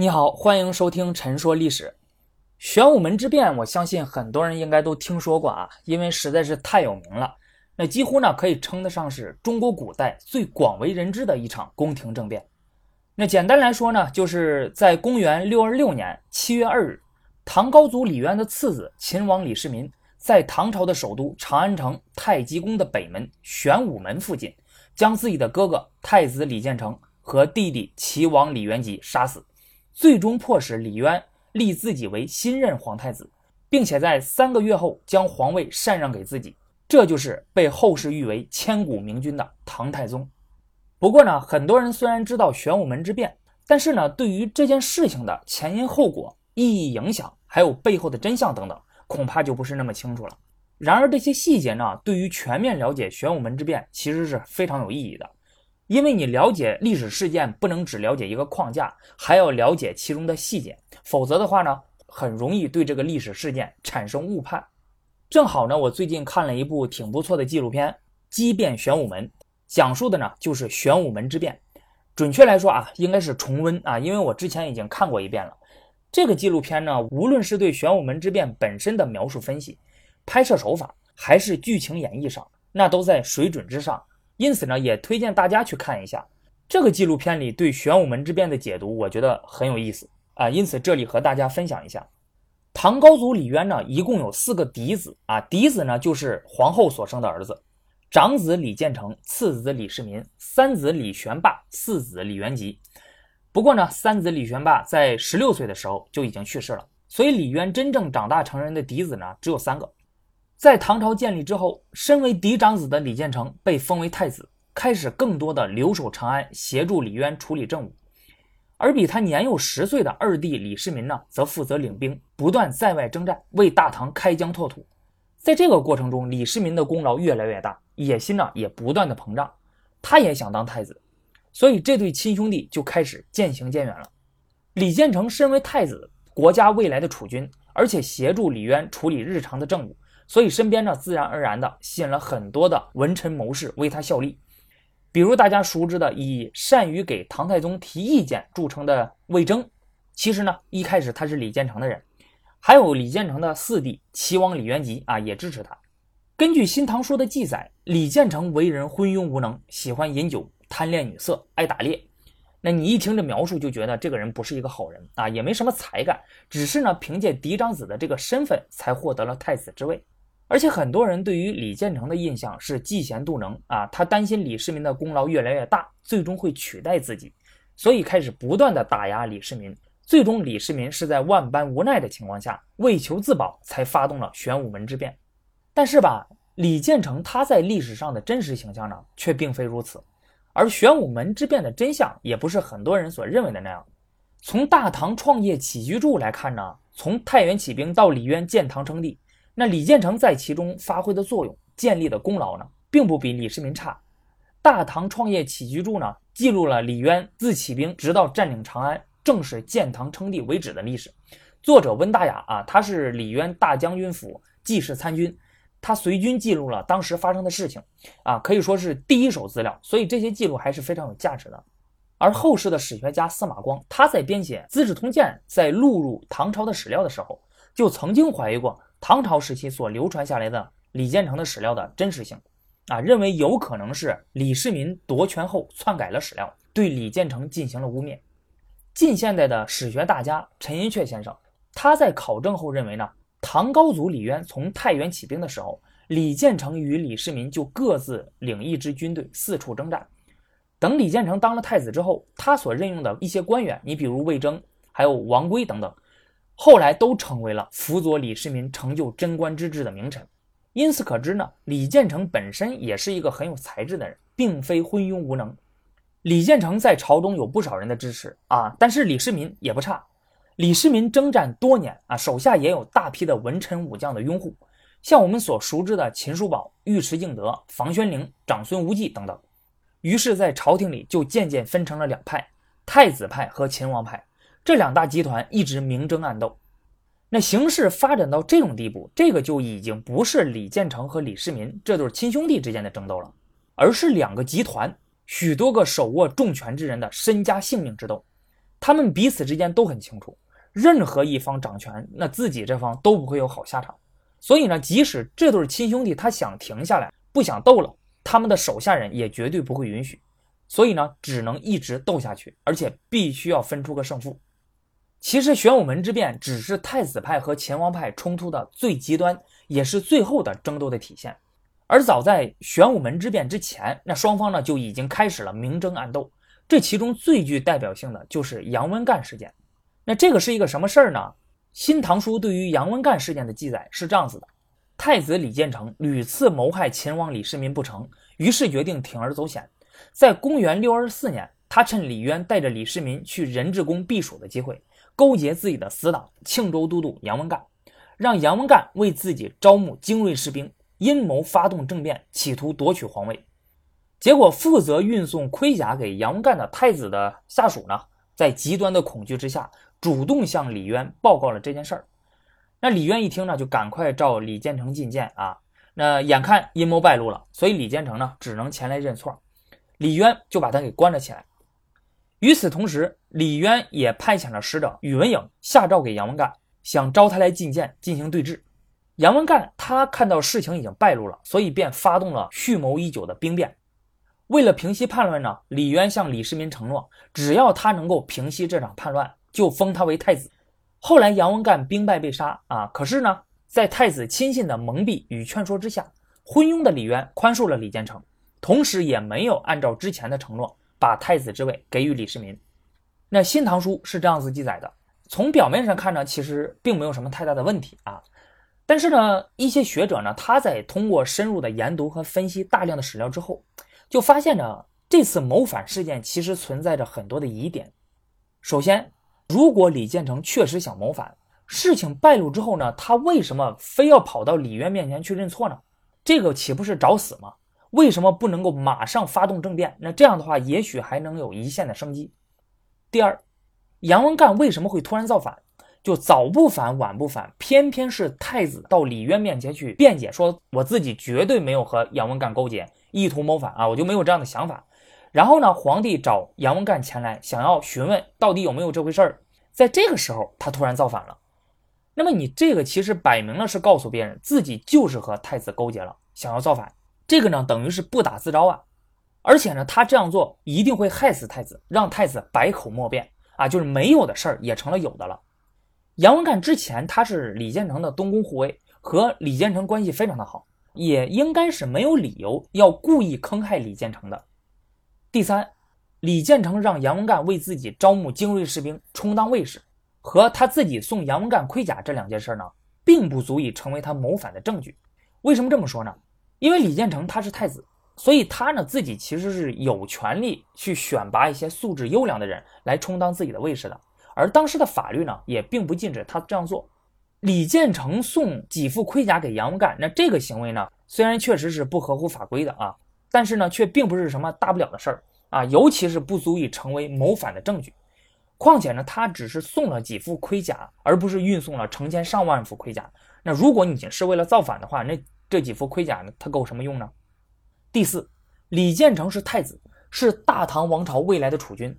你好，欢迎收听《陈说历史》。玄武门之变，我相信很多人应该都听说过啊，因为实在是太有名了。那几乎呢可以称得上是中国古代最广为人知的一场宫廷政变。那简单来说呢，就是在公元六二六年七月二日，唐高祖李渊的次子秦王李世民，在唐朝的首都长安城太极宫的北门玄武门附近，将自己的哥哥太子李建成和弟弟齐王李元吉杀死。最终迫使李渊立自己为新任皇太子，并且在三个月后将皇位禅让给自己，这就是被后世誉为千古明君的唐太宗。不过呢，很多人虽然知道玄武门之变，但是呢，对于这件事情的前因后果、意义、影响，还有背后的真相等等，恐怕就不是那么清楚了。然而，这些细节呢，对于全面了解玄武门之变，其实是非常有意义的。因为你了解历史事件，不能只了解一个框架，还要了解其中的细节，否则的话呢，很容易对这个历史事件产生误判。正好呢，我最近看了一部挺不错的纪录片《激变玄武门》，讲述的呢就是玄武门之变。准确来说啊，应该是重温啊，因为我之前已经看过一遍了。这个纪录片呢，无论是对玄武门之变本身的描述分析、拍摄手法，还是剧情演绎上，那都在水准之上。因此呢，也推荐大家去看一下这个纪录片里对玄武门之变的解读，我觉得很有意思啊。因此这里和大家分享一下，唐高祖李渊呢，一共有四个嫡子啊，嫡子呢就是皇后所生的儿子，长子李建成，次子李世民，三子李玄霸，四子李元吉。不过呢，三子李玄霸在十六岁的时候就已经去世了，所以李渊真正长大成人的嫡子呢，只有三个。在唐朝建立之后，身为嫡长子的李建成被封为太子，开始更多的留守长安，协助李渊处理政务。而比他年幼十岁的二弟李世民呢，则负责领兵，不断在外征战，为大唐开疆拓土。在这个过程中，李世民的功劳越来越大，野心呢也不断的膨胀，他也想当太子，所以这对亲兄弟就开始渐行渐远了。李建成身为太子，国家未来的储君，而且协助李渊处理日常的政务。所以身边呢，自然而然的吸引了很多的文臣谋士为他效力，比如大家熟知的以善于给唐太宗提意见著称的魏征，其实呢，一开始他是李建成的人，还有李建成的四弟齐王李元吉啊，也支持他。根据《新唐书》的记载，李建成为人昏庸无能，喜欢饮酒，贪恋女色，爱打猎。那你一听这描述，就觉得这个人不是一个好人啊，也没什么才干，只是呢，凭借嫡长子的这个身份，才获得了太子之位。而且很多人对于李建成的印象是嫉贤妒能啊，他担心李世民的功劳越来越大，最终会取代自己，所以开始不断的打压李世民。最终，李世民是在万般无奈的情况下，为求自保，才发动了玄武门之变。但是吧，李建成他在历史上的真实形象呢，却并非如此。而玄武门之变的真相，也不是很多人所认为的那样。从《大唐创业起居注》来看呢，从太原起兵到李渊建唐称帝。那李建成在其中发挥的作用、建立的功劳呢，并不比李世民差。《大唐创业起居注》呢，记录了李渊自起兵直到占领长安、正式建唐称帝为止的历史。作者温大雅啊，他是李渊大将军府记事参军，他随军记录了当时发生的事情啊，可以说是第一手资料，所以这些记录还是非常有价值的。而后世的史学家司马光，他在编写《资治通鉴》在录入唐朝的史料的时候，就曾经怀疑过。唐朝时期所流传下来的李建成的史料的真实性，啊，认为有可能是李世民夺权后篡改了史料，对李建成进行了污蔑。近现代的史学大家陈寅恪先生，他在考证后认为呢，唐高祖李渊从太原起兵的时候，李建成与李世民就各自领一支军队四处征战。等李建成当了太子之后，他所任用的一些官员，你比如魏征，还有王圭等等。后来都成为了辅佐李世民成就贞观之治的名臣，因此可知呢，李建成本身也是一个很有才智的人，并非昏庸无能。李建成在朝中有不少人的支持啊，但是李世民也不差。李世民征战多年啊，手下也有大批的文臣武将的拥护，像我们所熟知的秦叔宝、尉迟敬德、房玄龄、长孙无忌等等。于是，在朝廷里就渐渐分成了两派：太子派和秦王派。这两大集团一直明争暗斗，那形势发展到这种地步，这个就已经不是李建成和李世民这对亲兄弟之间的争斗了，而是两个集团许多个手握重权之人的身家性命之斗。他们彼此之间都很清楚，任何一方掌权，那自己这方都不会有好下场。所以呢，即使这对亲兄弟他想停下来，不想斗了，他们的手下人也绝对不会允许。所以呢，只能一直斗下去，而且必须要分出个胜负。其实玄武门之变只是太子派和秦王派冲突的最极端，也是最后的争斗的体现。而早在玄武门之变之前，那双方呢就已经开始了明争暗斗。这其中最具代表性的就是杨文干事件。那这个是一个什么事儿呢？《新唐书》对于杨文干事件的记载是这样子的：太子李建成屡次谋害秦王李世民不成，于是决定铤而走险。在公元六二四年，他趁李渊带着李世民去仁智宫避暑的机会，勾结自己的死党庆州都督杨文干，让杨文干为自己招募精锐士兵，阴谋发动政变，企图夺取皇位。结果，负责运送盔甲给杨文干的太子的下属呢，在极端的恐惧之下，主动向李渊报告了这件事儿。那李渊一听呢，就赶快召李建成觐见啊。那眼看阴谋败露了，所以李建成呢，只能前来认错。李渊就把他给关了起来。与此同时，李渊也派遣了使者宇文颖下诏给杨文干，想招他来觐见，进行对峙。杨文干他看到事情已经败露了，所以便发动了蓄谋已久的兵变。为了平息叛乱呢，李渊向李世民承诺，只要他能够平息这场叛乱，就封他为太子。后来杨文干兵败被杀啊，可是呢，在太子亲信的蒙蔽与劝说之下，昏庸的李渊宽恕了李建成，同时也没有按照之前的承诺把太子之位给予李世民。那《新唐书》是这样子记载的，从表面上看呢，其实并没有什么太大的问题啊。但是呢，一些学者呢，他在通过深入的研读和分析大量的史料之后。就发现呢，这次谋反事件其实存在着很多的疑点。首先，如果李建成确实想谋反，事情败露之后呢，他为什么非要跑到李渊面前去认错呢？这个岂不是找死吗？为什么不能够马上发动政变？那这样的话，也许还能有一线的生机。第二，杨文干为什么会突然造反？就早不反晚不反，偏偏是太子到李渊面前去辩解，说我自己绝对没有和杨文干勾结。意图谋反啊，我就没有这样的想法。然后呢，皇帝找杨文干前来，想要询问到底有没有这回事儿。在这个时候，他突然造反了。那么你这个其实摆明了是告诉别人自己就是和太子勾结了，想要造反。这个呢，等于是不打自招啊。而且呢，他这样做一定会害死太子，让太子百口莫辩啊，就是没有的事儿也成了有的了。杨文干之前他是李建成的东宫护卫，和李建成关系非常的好。也应该是没有理由要故意坑害李建成的。第三，李建成让杨文干为自己招募精锐士兵充当卫士，和他自己送杨文干盔甲这两件事呢，并不足以成为他谋反的证据。为什么这么说呢？因为李建成他是太子，所以他呢自己其实是有权利去选拔一些素质优良的人来充当自己的卫士的。而当时的法律呢，也并不禁止他这样做。李建成送几副盔甲给杨文干，那这个行为呢，虽然确实是不合乎法规的啊，但是呢，却并不是什么大不了的事儿啊，尤其是不足以成为谋反的证据。况且呢，他只是送了几副盔甲，而不是运送了成千上万副盔甲。那如果你仅是为了造反的话，那这几副盔甲呢，它够什么用呢？第四，李建成是太子，是大唐王朝未来的储君，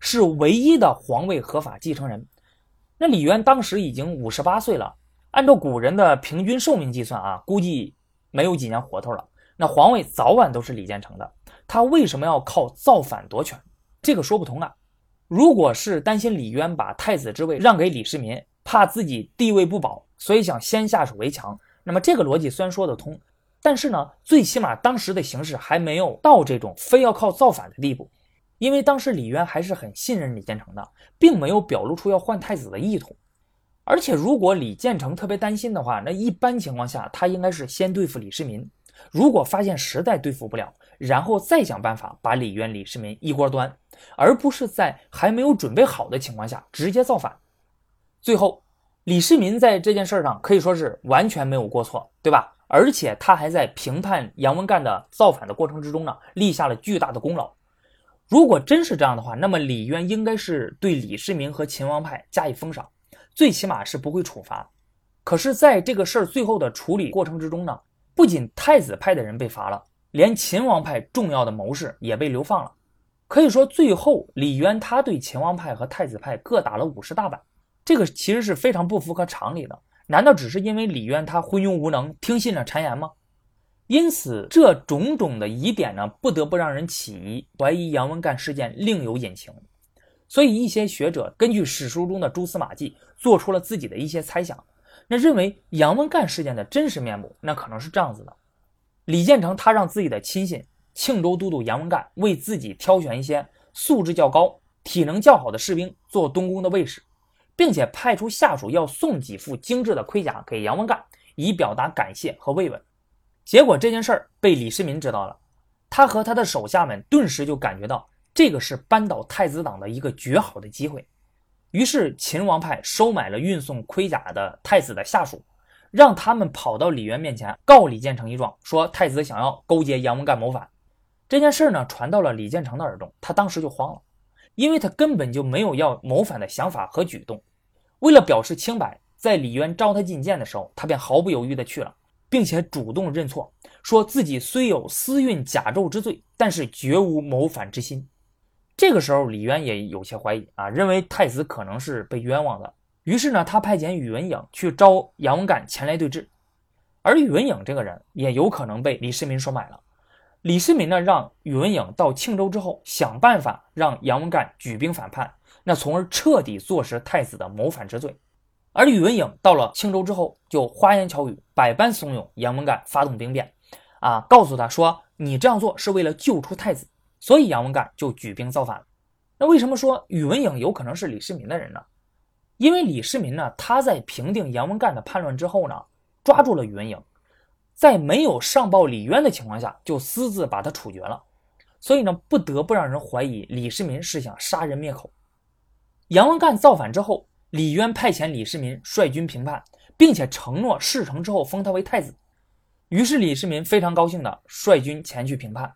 是唯一的皇位合法继承人。那李渊当时已经五十八岁了，按照古人的平均寿命计算啊，估计没有几年活头了。那皇位早晚都是李建成的，他为什么要靠造反夺权？这个说不通啊！如果是担心李渊把太子之位让给李世民，怕自己地位不保，所以想先下手为强，那么这个逻辑虽然说得通，但是呢，最起码当时的形势还没有到这种非要靠造反的地步。因为当时李渊还是很信任李建成的，并没有表露出要换太子的意图。而且，如果李建成特别担心的话，那一般情况下他应该是先对付李世民。如果发现实在对付不了，然后再想办法把李渊、李世民一锅端，而不是在还没有准备好的情况下直接造反。最后，李世民在这件事上可以说是完全没有过错，对吧？而且他还在平叛杨文干的造反的过程之中呢，立下了巨大的功劳。如果真是这样的话，那么李渊应该是对李世民和秦王派加以封赏，最起码是不会处罚。可是，在这个事儿最后的处理过程之中呢，不仅太子派的人被罚了，连秦王派重要的谋士也被流放了。可以说，最后李渊他对秦王派和太子派各打了五十大板，这个其实是非常不符合常理的。难道只是因为李渊他昏庸无能，听信了谗言吗？因此，这种种的疑点呢，不得不让人起疑，怀疑杨文干事件另有隐情。所以，一些学者根据史书中的蛛丝马迹，做出了自己的一些猜想。那认为杨文干事件的真实面目，那可能是这样子的：李建成他让自己的亲信庆州都督杨文干为自己挑选一些素质较高、体能较好的士兵做东宫的卫士，并且派出下属要送几副精致的盔甲给杨文干，以表达感谢和慰问。结果这件事儿被李世民知道了，他和他的手下们顿时就感觉到。这个是扳倒太子党的一个绝好的机会，于是秦王派收买了运送盔甲的太子的下属，让他们跑到李渊面前告李建成一状，说太子想要勾结杨文干谋反。这件事儿呢传到了李建成的耳中，他当时就慌了，因为他根本就没有要谋反的想法和举动。为了表示清白，在李渊召他觐见的时候，他便毫不犹豫地去了，并且主动认错，说自己虽有私运假胄之罪，但是绝无谋反之心。这个时候，李渊也有些怀疑啊，认为太子可能是被冤枉的。于是呢，他派遣宇文颖去招杨文干前来对质。而宇文颖这个人也有可能被李世民收买了。李世民呢，让宇文颖到庆州之后，想办法让杨文干举兵反叛，那从而彻底坐实太子的谋反之罪。而宇文颖到了庆州之后，就花言巧语，百般怂恿杨文干发动兵变，啊，告诉他说：“你这样做是为了救出太子。”所以杨文干就举兵造反。那为什么说宇文颖有可能是李世民的人呢？因为李世民呢，他在平定杨文干的叛乱之后呢，抓住了宇文颖，在没有上报李渊的情况下，就私自把他处决了。所以呢，不得不让人怀疑李世民是想杀人灭口。杨文干造反之后，李渊派遣李世民率军平叛，并且承诺事成之后封他为太子。于是李世民非常高兴的率军前去平叛。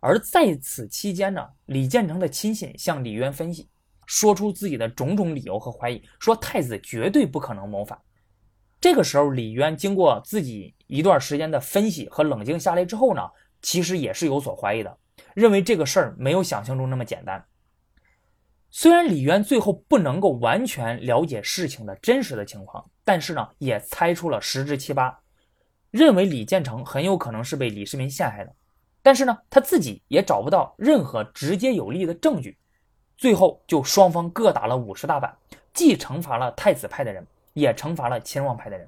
而在此期间呢，李建成的亲信向李渊分析，说出自己的种种理由和怀疑，说太子绝对不可能谋反。这个时候，李渊经过自己一段时间的分析和冷静下来之后呢，其实也是有所怀疑的，认为这个事儿没有想象中那么简单。虽然李渊最后不能够完全了解事情的真实的情况，但是呢，也猜出了十之七八，认为李建成很有可能是被李世民陷害的。但是呢，他自己也找不到任何直接有力的证据，最后就双方各打了五十大板，既惩罚了太子派的人，也惩罚了秦王派的人。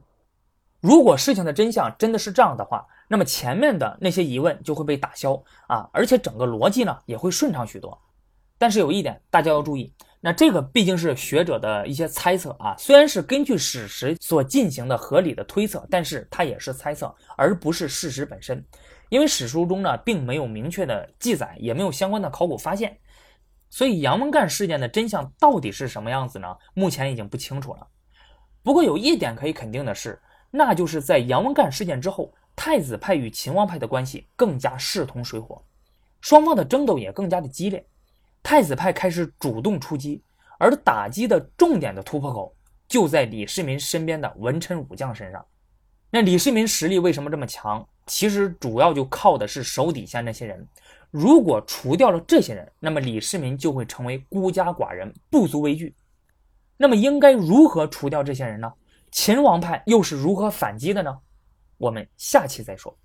如果事情的真相真的是这样的话，那么前面的那些疑问就会被打消啊，而且整个逻辑呢也会顺畅许多。但是有一点大家要注意，那这个毕竟是学者的一些猜测啊，虽然是根据史实所进行的合理的推测，但是它也是猜测，而不是事实本身。因为史书中呢，并没有明确的记载，也没有相关的考古发现，所以杨文干事件的真相到底是什么样子呢？目前已经不清楚了。不过有一点可以肯定的是，那就是在杨文干事件之后，太子派与秦王派的关系更加势同水火，双方的争斗也更加的激烈。太子派开始主动出击，而打击的重点的突破口就在李世民身边的文臣武将身上。那李世民实力为什么这么强？其实主要就靠的是手底下那些人。如果除掉了这些人，那么李世民就会成为孤家寡人，不足为惧。那么应该如何除掉这些人呢？秦王派又是如何反击的呢？我们下期再说。